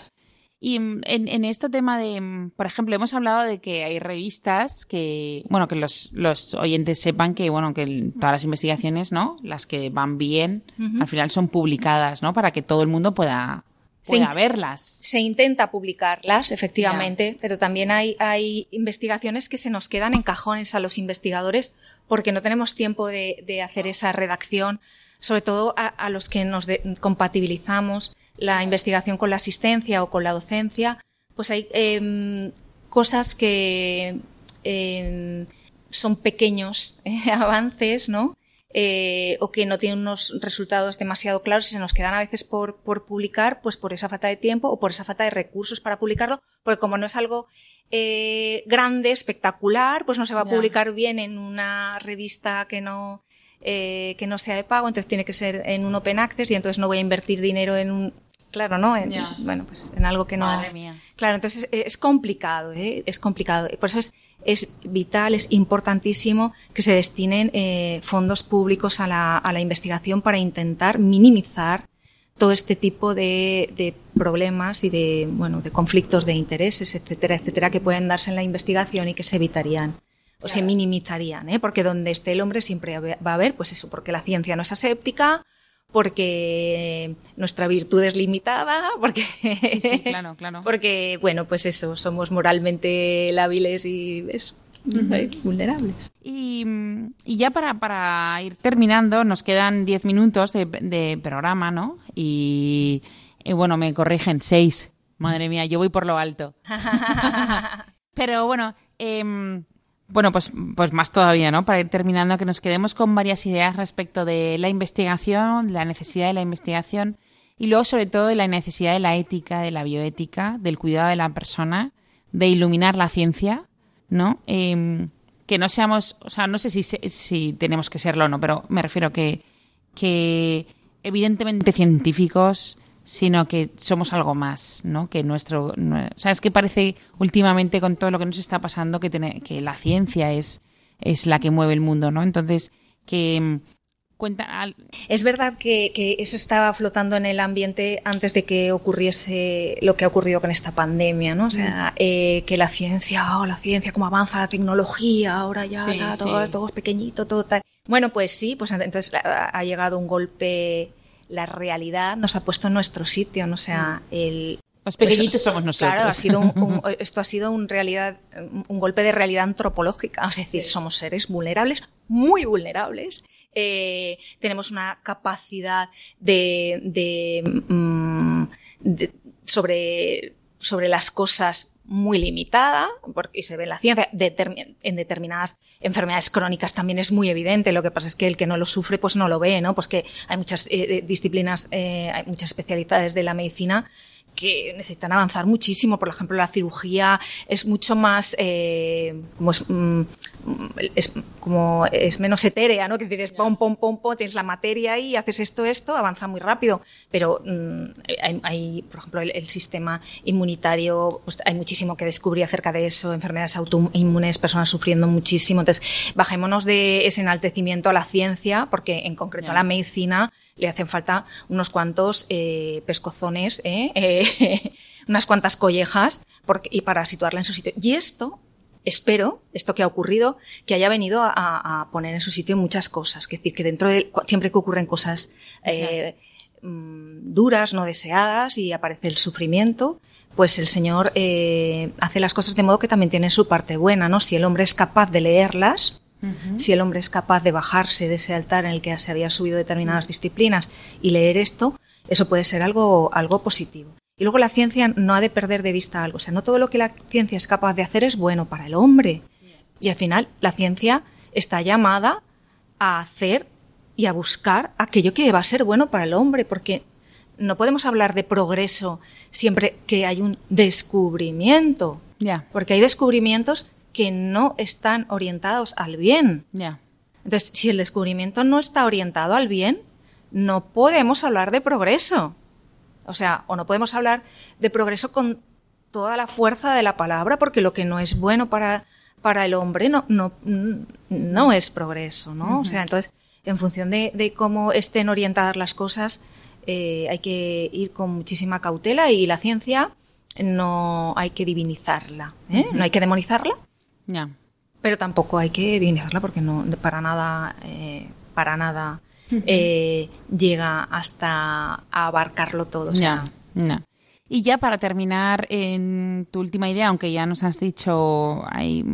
S1: Y mm, en, en este tema de, mm, por ejemplo, hemos hablado de que hay revistas que, bueno, que los, los oyentes sepan que, bueno, que todas las investigaciones, ¿no? Las que van bien, al final son publicadas, ¿no? Para que todo el mundo pueda, Verlas.
S2: se intenta publicarlas, efectivamente, pero también hay, hay investigaciones que se nos quedan en cajones a los investigadores porque no tenemos tiempo de, de hacer esa redacción, sobre todo a, a los que nos de- compatibilizamos la investigación con la asistencia o con la docencia, pues hay em, cosas que em, son pequeños eh, avances, ¿no? Eh, o que no tienen unos resultados demasiado claros y se nos quedan a veces por, por publicar, pues por esa falta de tiempo o por esa falta de recursos para publicarlo, porque como no es algo eh, grande, espectacular, pues no se va a publicar bien en una revista que no, eh, que no sea de pago, entonces tiene que ser en un open access y entonces no voy a invertir dinero en un, claro, ¿no? En. Bueno, pues en algo que no.
S1: Madre mía.
S2: Claro, entonces es, es complicado, ¿eh? es complicado. Por eso es, es vital, es importantísimo que se destinen eh, fondos públicos a la, a la investigación para intentar minimizar todo este tipo de, de problemas y de, bueno, de conflictos de intereses, etcétera, etcétera, que pueden darse en la investigación y que se evitarían o se minimizarían, ¿eh? porque donde esté el hombre siempre va a haber, pues eso, porque la ciencia no es aséptica, porque nuestra virtud es limitada, porque,
S1: Sí, sí, claro, claro.
S2: porque bueno, pues eso, somos moralmente lábiles y eso, ¿eh? vulnerables.
S1: Y, y ya para, para ir terminando, nos quedan 10 minutos de, de programa, ¿no? Y, y bueno, me corrigen, 6. Madre mía, yo voy por lo alto. Pero bueno, em, bueno, pues, pues más todavía, ¿no? Para ir terminando, que nos quedemos con varias ideas respecto de la investigación, la necesidad de la investigación y luego sobre todo de la necesidad de la ética, de la bioética, del cuidado de la persona, de iluminar la ciencia, ¿no? Em, que no seamos, o sea, no sé si, si tenemos que serlo o no, pero me refiero que, que evidentemente científicos, sino que somos algo más, ¿no? Que nuestro, nue- o sea, es que parece últimamente con todo lo que nos está pasando que, tene- que la ciencia es, es la que mueve el mundo, ¿no? Entonces, que mm, cuenta, al-
S2: Es verdad que, que eso estaba flotando en el ambiente antes de que ocurriese lo que ha ocurrido con esta pandemia, ¿no? O sea, eh, que la ciencia, oh, la ciencia, cómo avanza la tecnología, ahora ya
S1: Sí,
S2: ta, todo,
S1: sí.
S2: todo es pequeñito, todo tal. Bueno, pues sí, pues entonces ha llegado un golpe, la realidad nos ha puesto en nuestro sitio, ¿no? O sea, el,
S1: los pequeñitos somos nosotros.
S2: Claro, ha sido un- un- esto ha sido un, realidad, un golpe de realidad antropológica. Es decir, somos seres vulnerables, muy vulnerables. Eh, tenemos una capacidad de, de, mm, de- sobre, sobre las cosas muy limitada, porque se ve en la ciencia, en determinadas enfermedades crónicas también es muy evidente, lo que pasa es que el que no lo sufre pues no lo ve, ¿no? Pues que hay muchas eh, disciplinas, eh, hay muchas especialidades de la medicina que necesitan avanzar muchísimo. Por ejemplo, la cirugía es mucho más, eh, como es, mm, es, como es menos etérea, ¿no? Que decir, es pom, pom, pom, pom, tienes la materia ahí, haces esto, esto, avanza muy rápido. Pero mm, hay, hay, por ejemplo, el, el, sistema inmunitario, pues hay muchísimo que descubrir acerca de eso, enfermedades autoinmunes, personas sufriendo muchísimo. Entonces, bajémonos de ese enaltecimiento a la ciencia, porque en concreto a la medicina le hacen falta unos cuantos eh, pescozones, ¿eh? Unas cuantas collejas porque, y para situarla en su sitio. Y esto espero, esto que ha ocurrido, que haya venido a, a poner en su sitio muchas cosas. Es decir, que dentro de, siempre que ocurren cosas eh, mm, duras, no deseadas, y aparece el sufrimiento, pues el Señor eh, hace las cosas de modo que también tiene su parte buena, ¿no? Si el hombre es capaz de leerlas, uh -huh. si el hombre es capaz de bajarse de ese altar en el que se había subido determinadas -huh. disciplinas y leer esto, eso puede ser algo, algo positivo. Y luego la ciencia no ha de perder de vista algo. O sea, no todo lo que la ciencia es capaz de hacer es bueno para el hombre. Y al final, la ciencia está llamada a hacer y a buscar aquello que va a ser bueno para el hombre, porque no podemos hablar de progreso siempre que hay un descubrimiento.
S1: Yeah.
S2: Porque hay descubrimientos que no están orientados al bien.
S1: Yeah.
S2: Entonces, si el descubrimiento no está orientado al bien, no podemos hablar de progreso. O sea, o no podemos hablar de progreso con toda la fuerza de la palabra, porque lo que no es bueno para, para el hombre no, no, no es progreso, ¿no? Uh -huh. O sea, entonces, en función de, de cómo estén orientadas las cosas, eh, hay que ir con muchísima cautela y la ciencia no hay que divinizarla, ¿eh? uh -huh. no hay que demonizarla,
S1: yeah.
S2: pero tampoco hay que divinizarla porque no para nada, eh, para nada eh, llega hasta a abarcarlo todo. O sea.
S1: Y ya para terminar en tu última idea, aunque ya nos has dicho, hay,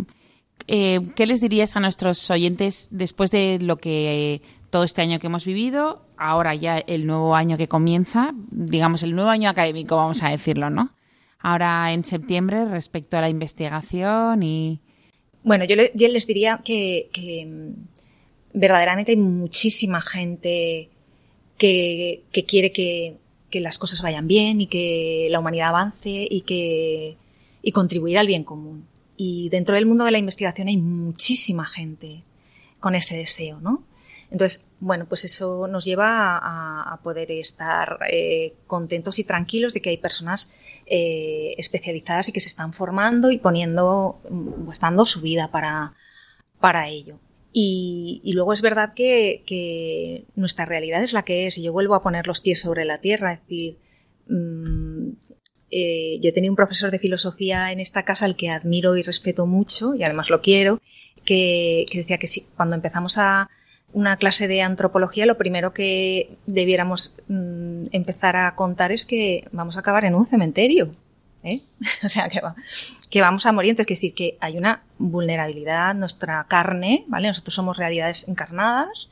S1: eh, ¿qué les dirías a nuestros oyentes después de lo que eh, todo este año que hemos vivido, ahora ya el nuevo año que comienza, digamos el nuevo año académico, vamos a decirlo, ¿no? Ahora en septiembre respecto a la investigación y...
S2: Bueno, yo, le, les diría que, que verdaderamente hay muchísima gente que, quiere que, las cosas vayan bien y que la humanidad avance y que y contribuir al bien común. Y dentro del mundo de la investigación hay muchísima gente con ese deseo, ¿no? Entonces, bueno, pues eso nos lleva a, a poder estar eh, contentos y tranquilos de que hay personas eh, especializadas y que se están formando y poniendo, pues dando su vida para, para ello. Y, luego es verdad que, que, nuestra realidad es la que es, y yo vuelvo a poner los pies sobre la tierra, es decir, mmm, eh, yo tenía un profesor de filosofía en esta casa al que admiro y respeto mucho, y además lo quiero, que, que decía que si, cuando empezamos a una clase de antropología, lo primero que debiéramos mmm, empezar a contar es que vamos a acabar en un cementerio. ¿eh? o sea, que, va, que vamos a morir. Entonces, es decir, que hay una vulnerabilidad, nuestra carne, ¿vale? Nosotros somos realidades encarnadas,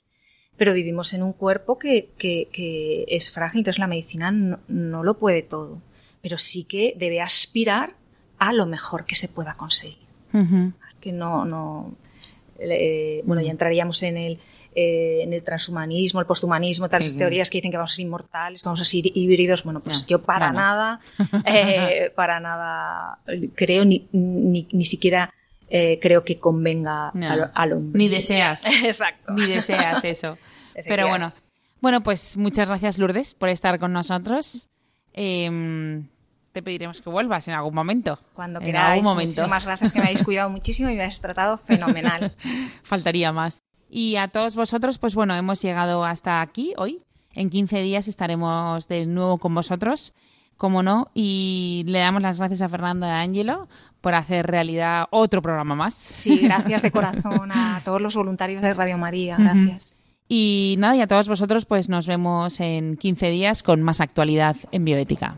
S2: pero vivimos en un cuerpo que, que, que es frágil, entonces la medicina no, no, lo puede todo, pero sí que debe aspirar a lo mejor que se pueda conseguir. Uh -huh. Que no, no, eh, bueno, ya entraríamos en el, eh, en el transhumanismo, el posthumanismo, tales sí, teorías que dicen que vamos a ser inmortales, que vamos a ser híbridos. Bueno, pues no, yo para no, nada, eh, para nada creo, ni, ni, ni siquiera eh, creo que convenga al, al, hombre.
S1: Ni deseas.
S2: Exacto.
S1: Ni deseas eso. Pero bueno. Bueno, pues muchas gracias, Lourdes, por estar con nosotros. Eh, te pediremos que vuelvas en algún momento.
S2: Cuando en queráis. Algún momento. Muchísimas gracias, que me habéis cuidado muchísimo y me habéis tratado fenomenal.
S1: Faltaría más. Y a todos vosotros, pues bueno, hemos llegado hasta aquí hoy. En 15 días estaremos de nuevo con vosotros, como no, y le damos las gracias a Fernando y a Ángelo por hacer realidad otro programa más.
S2: Sí, gracias de corazón a todos los voluntarios de Radio María, gracias. Uh -huh.
S1: Y nada, y a todos vosotros, pues nos vemos en 15 días con más actualidad en bioética.